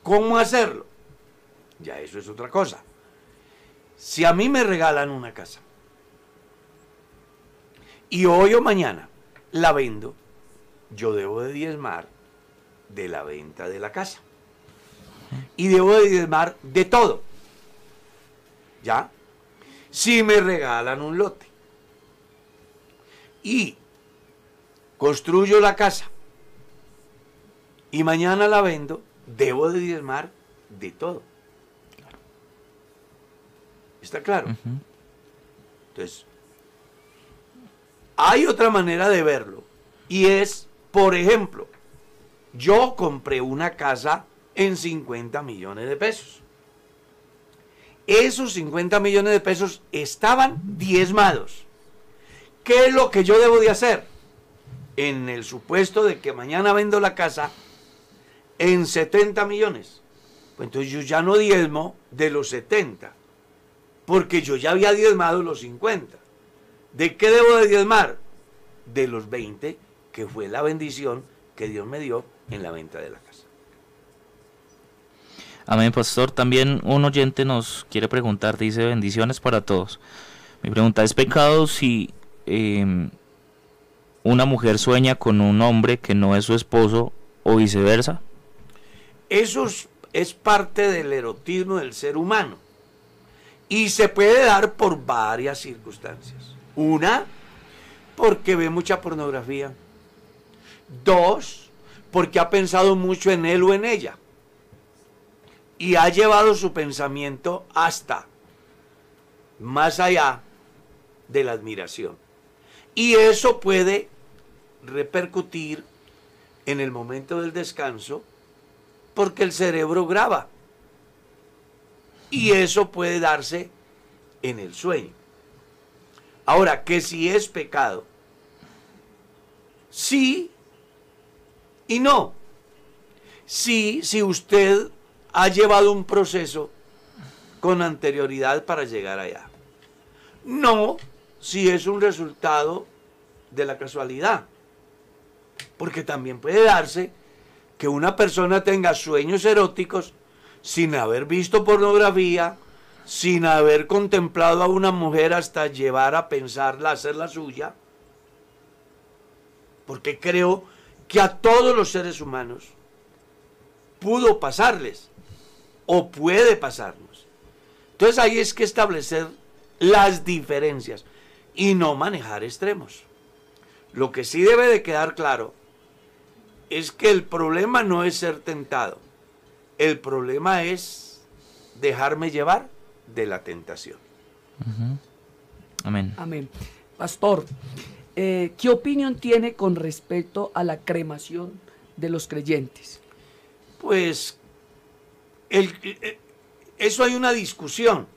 A: ¿Cómo hacerlo? Ya eso es otra cosa. Si a mí me regalan una casa y hoy o mañana la vendo, yo debo de diezmar de la venta de la casa. Y debo de diezmar de todo. ¿Ya? Si me regalan un lote y construyo la casa y mañana la vendo, debo de diezmar de todo. ¿Está claro? Entonces, hay otra manera de verlo y es, por ejemplo, yo compré una casa en 50 millones de pesos. Esos 50 millones de pesos estaban diezmados. ¿Qué es lo que yo debo de hacer? En el supuesto de que mañana vendo la casa en 70 millones. Pues entonces yo ya no diezmo de los 70, porque yo ya había diezmado los 50. ¿De qué debo de diezmar? De los 20, que fue la bendición que Dios me dio en la venta de la.
B: Amén, pastor. También un oyente nos quiere preguntar, dice bendiciones para todos. Mi pregunta, ¿es pecado si em, una mujer sueña con un hombre que no es su esposo o viceversa?
A: Eso es parte del erotismo del ser humano y se puede dar por varias circunstancias. Una, porque ve mucha pornografía. Dos, porque ha pensado mucho en él o en ella. Y ha llevado su pensamiento hasta más allá de la admiración. Y eso puede repercutir en el momento del descanso porque el cerebro graba. Y eso puede darse en el sueño. Ahora, que si es pecado, sí y no. Sí, si usted ha llevado un proceso con anterioridad para llegar allá. No, si es un resultado de la casualidad. Porque también puede darse que una persona tenga sueños eróticos sin haber visto pornografía, sin haber contemplado a una mujer hasta llevar a pensarla, a hacer la suya. Porque creo que a todos los seres humanos pudo pasarles o puede pasarnos. Entonces ahí es que establecer las diferencias y no manejar extremos. Lo que sí debe de quedar claro es que el problema no es ser tentado. El problema es dejarme llevar de la tentación.
B: Amén.
C: Amén. Pastor, eh, ¿qué opinión tiene con respecto a la cremación de los creyentes?
A: Pues eh, eso hay una discusión.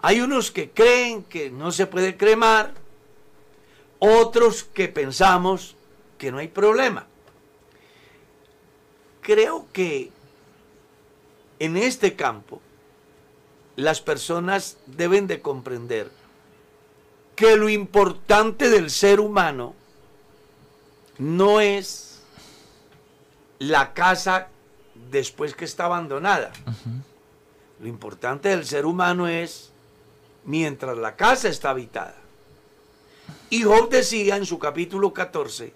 A: Hay unos que creen que no se puede cremar, otros que pensamos que no hay problema. Creo que en este campo las personas deben de comprender que lo importante del ser humano no es la casa después que está abandonada. Lo importante del ser humano es mientras la casa está habitada. Y Job decía en su capítulo 14,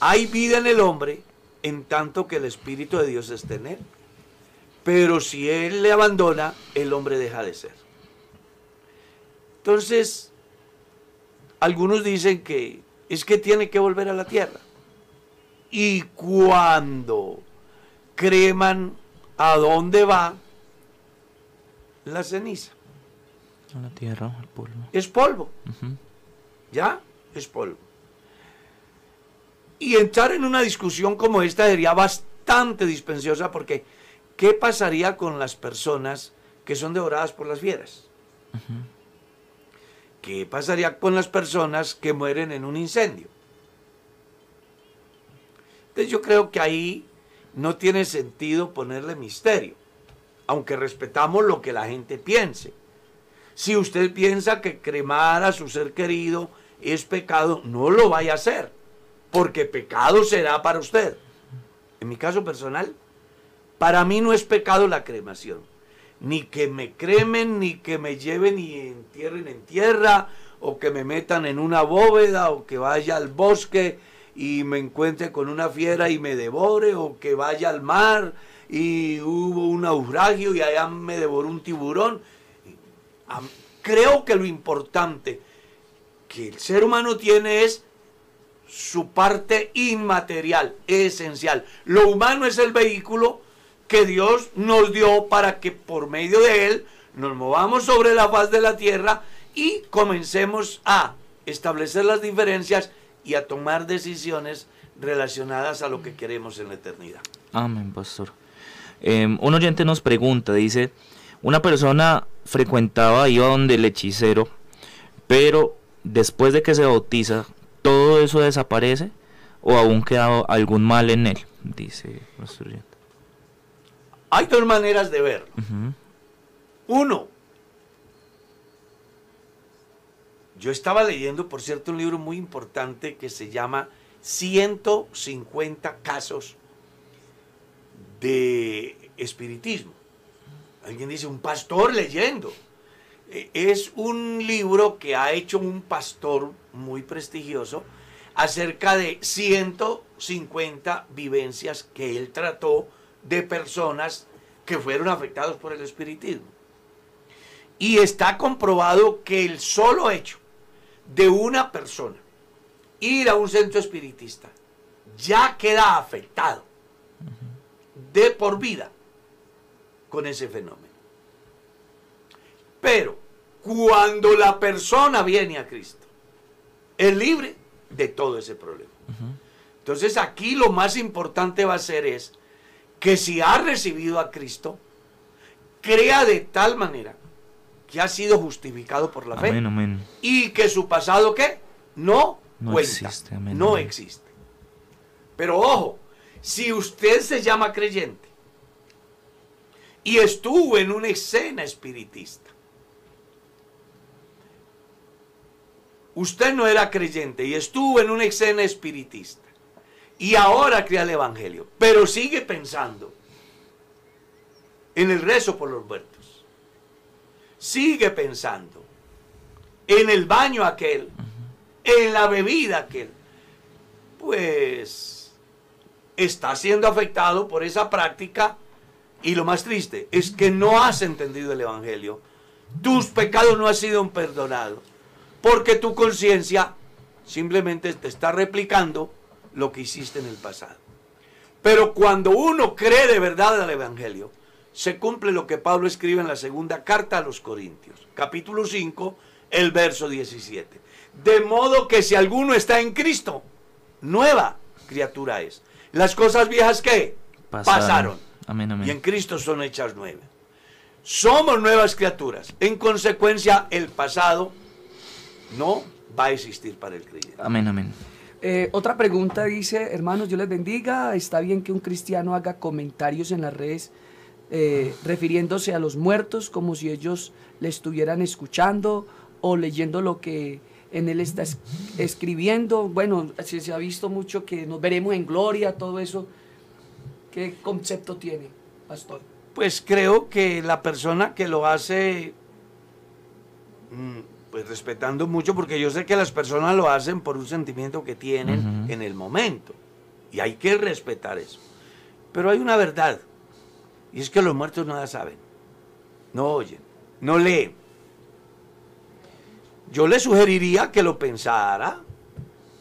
A: hay vida en el hombre en tanto que el Espíritu de Dios esté en él. Pero si él le abandona, el hombre deja de ser. Entonces, algunos dicen que es que tiene que volver a la tierra. Y cuando creman a dónde va, la ceniza.
B: A la tierra, al polvo.
A: Es polvo. ¿Ya? Es polvo. Y entrar en una discusión como esta sería bastante dispensiosa porque ¿qué pasaría con las personas que son devoradas por las fieras? ¿Qué pasaría con las personas que mueren en un incendio? Entonces yo creo que ahí no tiene sentido ponerle misterio, aunque respetamos lo que la gente piense. Si usted piensa que cremar a su ser querido es pecado, no lo vaya a hacer, porque pecado será para usted. En mi caso personal, para mí no es pecado la cremación. Ni que me cremen, ni que me lleven y entierren en tierra, o que me metan en una bóveda, o que vaya al bosque y me encuentre con una fiera y me devore, o que vaya al mar y hubo un naufragio y allá me devoró un tiburón. Creo que lo importante que el ser humano tiene es su parte inmaterial, esencial. Lo humano es el vehículo que Dios nos dio para que por medio de él nos movamos sobre la faz de la tierra y comencemos a establecer las diferencias y a tomar decisiones relacionadas a lo que queremos en la eternidad.
B: Amén, pastor. Eh, un oyente nos pregunta, dice, una persona frecuentaba, iba donde el hechicero, pero después de que se bautiza, ¿todo eso desaparece o aún queda algún mal en él? Dice nuestro oyente.
A: Hay dos maneras de verlo. Uno, yo estaba leyendo, por cierto, un libro muy importante que se llama 150 casos de espiritismo. Alguien dice, un pastor leyendo. Eh, Es un libro que ha hecho un pastor muy prestigioso acerca de 150 vivencias que él trató de personas que fueron afectados por el espiritismo. Y está comprobado que el solo hecho de una persona ir a un centro espiritista ya queda afectado de por vida con ese fenómeno. Pero cuando la persona viene a Cristo, es libre de todo ese problema. Entonces aquí lo más importante va a ser es que si ha recibido a Cristo, crea de tal manera que ha sido justificado por la fe.
B: Amén,
A: y que su pasado qué no,
B: No
A: cuenta,
B: existe, amén,
A: no existe. Pero ojo, si usted se llama creyente y estuvo en una escena espiritista, usted no era creyente y estuvo en una escena espiritista y ahora crea el evangelio, pero sigue pensando en el rezo por los muertos. Sigue pensando en el baño aquel, en la bebida aquel. Pues está siendo afectado por esa práctica y lo más triste es que no has entendido el evangelio. Tus pecados no han sido perdonados porque tu conciencia simplemente te está replicando lo que hiciste en el pasado. Pero cuando uno cree de verdad al Evangelio, se cumple lo que Pablo escribe en la segunda carta a los Corintios, capítulo 5, el verso 17. De modo que si alguno está en Cristo, nueva criatura es. Las cosas viejas que
B: Pasaron.
A: pasaron
B: Amén, amén.
A: y en Cristo son hechas nuevas. Somos nuevas criaturas. En consecuencia, el pasado no va a existir para el creyente.
B: Amén, amén.
C: Eh, otra pregunta dice, hermanos, Dios les bendiga. ¿Está bien que un cristiano haga comentarios en las redes eh, refiriéndose a los muertos como si ellos le estuvieran escuchando o leyendo lo que en él está es- escribiendo? Bueno, se, se ha visto mucho que nos veremos en gloria, todo eso. ¿Qué concepto tiene, pastor?
A: Pues creo que la persona que lo hace, mm, pues respetando mucho, porque yo sé que las personas lo hacen por un sentimiento que tienen en el momento. Y hay que respetar eso. Pero hay una verdad. Y es que los muertos nada saben. No oyen. No leen. Yo le sugeriría que lo pensara.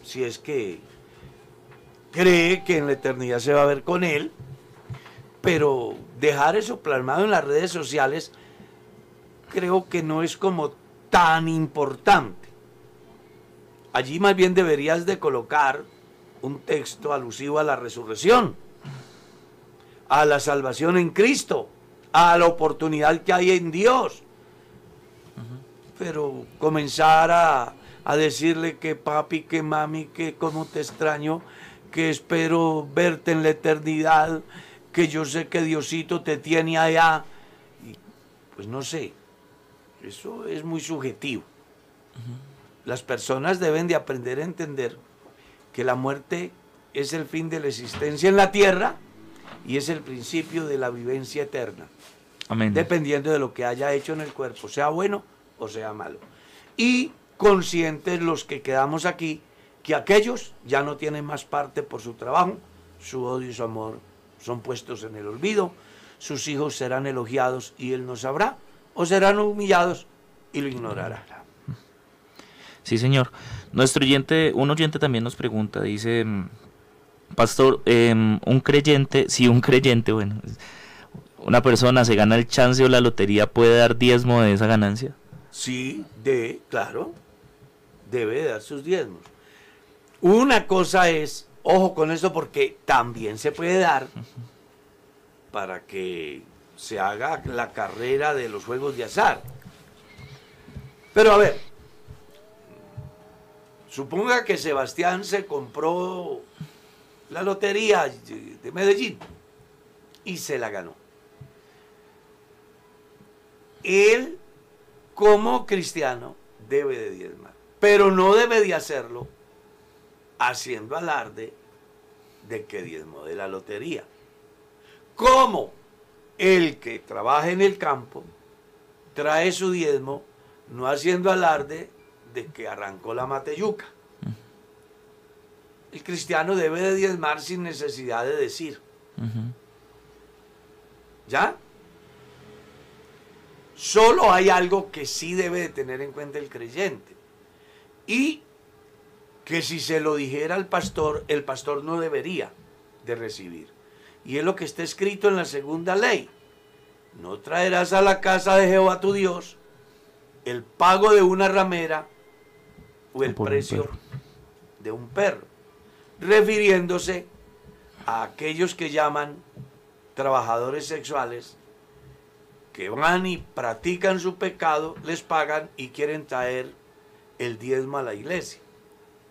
A: Si es que cree que en la eternidad se va a ver con él pero dejar eso plasmado en las redes sociales creo que no es como tan importante. Allí más bien deberías de colocar un texto alusivo a la resurrección, a la salvación en Cristo, a la oportunidad que hay en Dios. Pero comenzar a, a decirle que papi, que mami, que cómo te extraño, que espero verte en la eternidad, que yo sé que Diosito te tiene allá. Y, pues no sé, eso es muy subjetivo. Las personas deben de aprender a entender que la muerte es el fin de la existencia en la tierra y es el principio de la vivencia eterna.
B: Amén.
A: Dependiendo de lo que haya hecho en el cuerpo, sea bueno o sea malo. Y conscientes los que quedamos aquí, que aquellos ya no tienen más parte por su trabajo, su odio y su amor son puestos en el olvido, sus hijos serán elogiados y él no sabrá, o serán humillados y lo ignorará.
B: Sí, señor. Nuestro oyente, un oyente también nos pregunta, dice, Pastor, em, un creyente, si un creyente, bueno, una persona se gana el chance o la lotería, ¿puede dar diezmo de esa ganancia?
A: Sí, de, claro, debe dar sus diezmos. Una cosa es, ojo con eso porque también se puede dar para que se haga la carrera de los juegos de azar. Pero a ver, suponga que Sebastián se compró la lotería de Medellín y se la ganó. Él, como cristiano, debe de diezmar, pero no debe de hacerlo haciendo alarde de que diezmo de la lotería. Como el que trabaja en el campo trae su diezmo no haciendo alarde de que arrancó la mateyuca. El cristiano debe de diezmar sin necesidad de decir. ¿Ya? Solo hay algo que sí debe de tener en cuenta el creyente. Y que si se lo dijera al pastor, el pastor no debería de recibir. Y es lo que está escrito en la segunda ley. No traerás a la casa de Jehová tu Dios el pago de una ramera o el precio de un perro, refiriéndose a aquellos que llaman trabajadores sexuales que van y practican su pecado, les pagan y quieren traer el diezmo a la iglesia.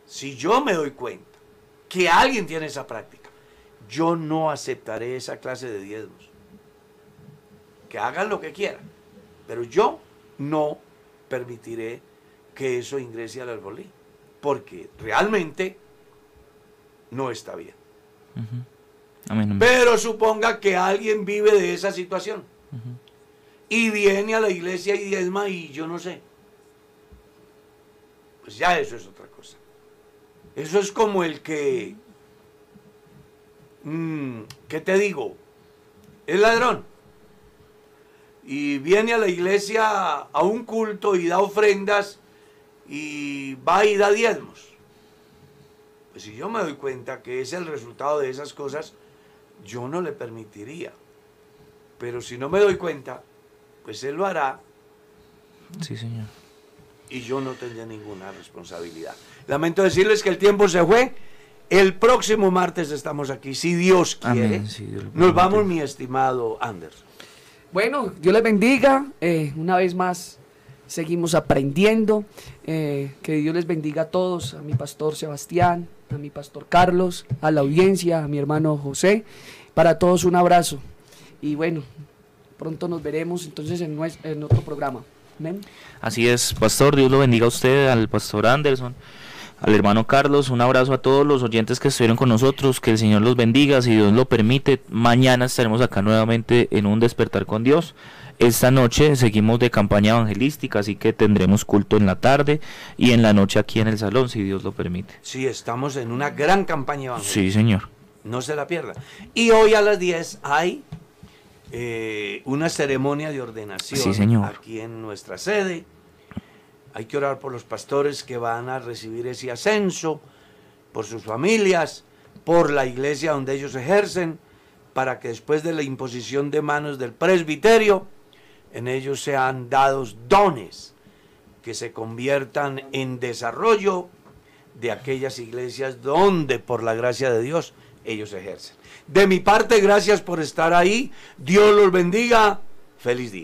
A: Si yo me doy cuenta que alguien tiene esa práctica, yo no aceptaré esa clase de diezmos. Que hagan lo que quieran, pero yo no permitiré que eso ingrese al arbolí, porque realmente no está bien. Pero suponga que alguien vive de esa situación y viene a la iglesia y diezma y yo no sé. Pues ya eso es otra cosa. Eso es como el que, mm, ¿qué te digo? Es ladrón. Y viene a la iglesia a un culto y da ofrendas y va y da diezmos. Pues si yo me doy cuenta que es el resultado de esas cosas, yo no le permitiría. Pero si no me doy cuenta, pues él lo hará.
B: Sí, señor.
A: Y yo no tendré ninguna responsabilidad. Lamento decirles que el tiempo se fue. El próximo martes estamos aquí, si Dios quiere. Nos vamos, mi estimado Anders.
C: Bueno, Dios les bendiga. Eh, una vez más, seguimos aprendiendo. Eh, que Dios les bendiga a todos, a mi pastor Sebastián, a mi pastor Carlos, a la audiencia, a mi hermano José. Para todos un abrazo. Y bueno, pronto nos veremos entonces en, en otro programa.
B: Así es, pastor, Dios lo bendiga a usted, al pastor Anderson, al hermano Carlos, un abrazo a todos los oyentes que estuvieron con nosotros, que el Señor los bendiga, si Dios lo permite, mañana estaremos acá nuevamente en un despertar con Dios. Esta noche seguimos de campaña evangelística, así que tendremos culto en la tarde y en la noche aquí en el salón, si Dios lo permite.
A: Sí, estamos en una gran campaña evangelística.
B: Sí, señor.
A: No se la pierda. Y hoy a las 10 hay eh, una ceremonia de ordenación aquí en nuestra sede. Hay que orar por los pastores que van a recibir ese ascenso, por sus familias, por la iglesia donde ellos ejercen, para que después de la imposición de manos del presbiterio en ellos sean dados dones que se conviertan en desarrollo de aquellas iglesias donde por la gracia de Dios ellos ejercen. De mi parte, gracias por estar ahí. Dios los bendiga. Feliz día.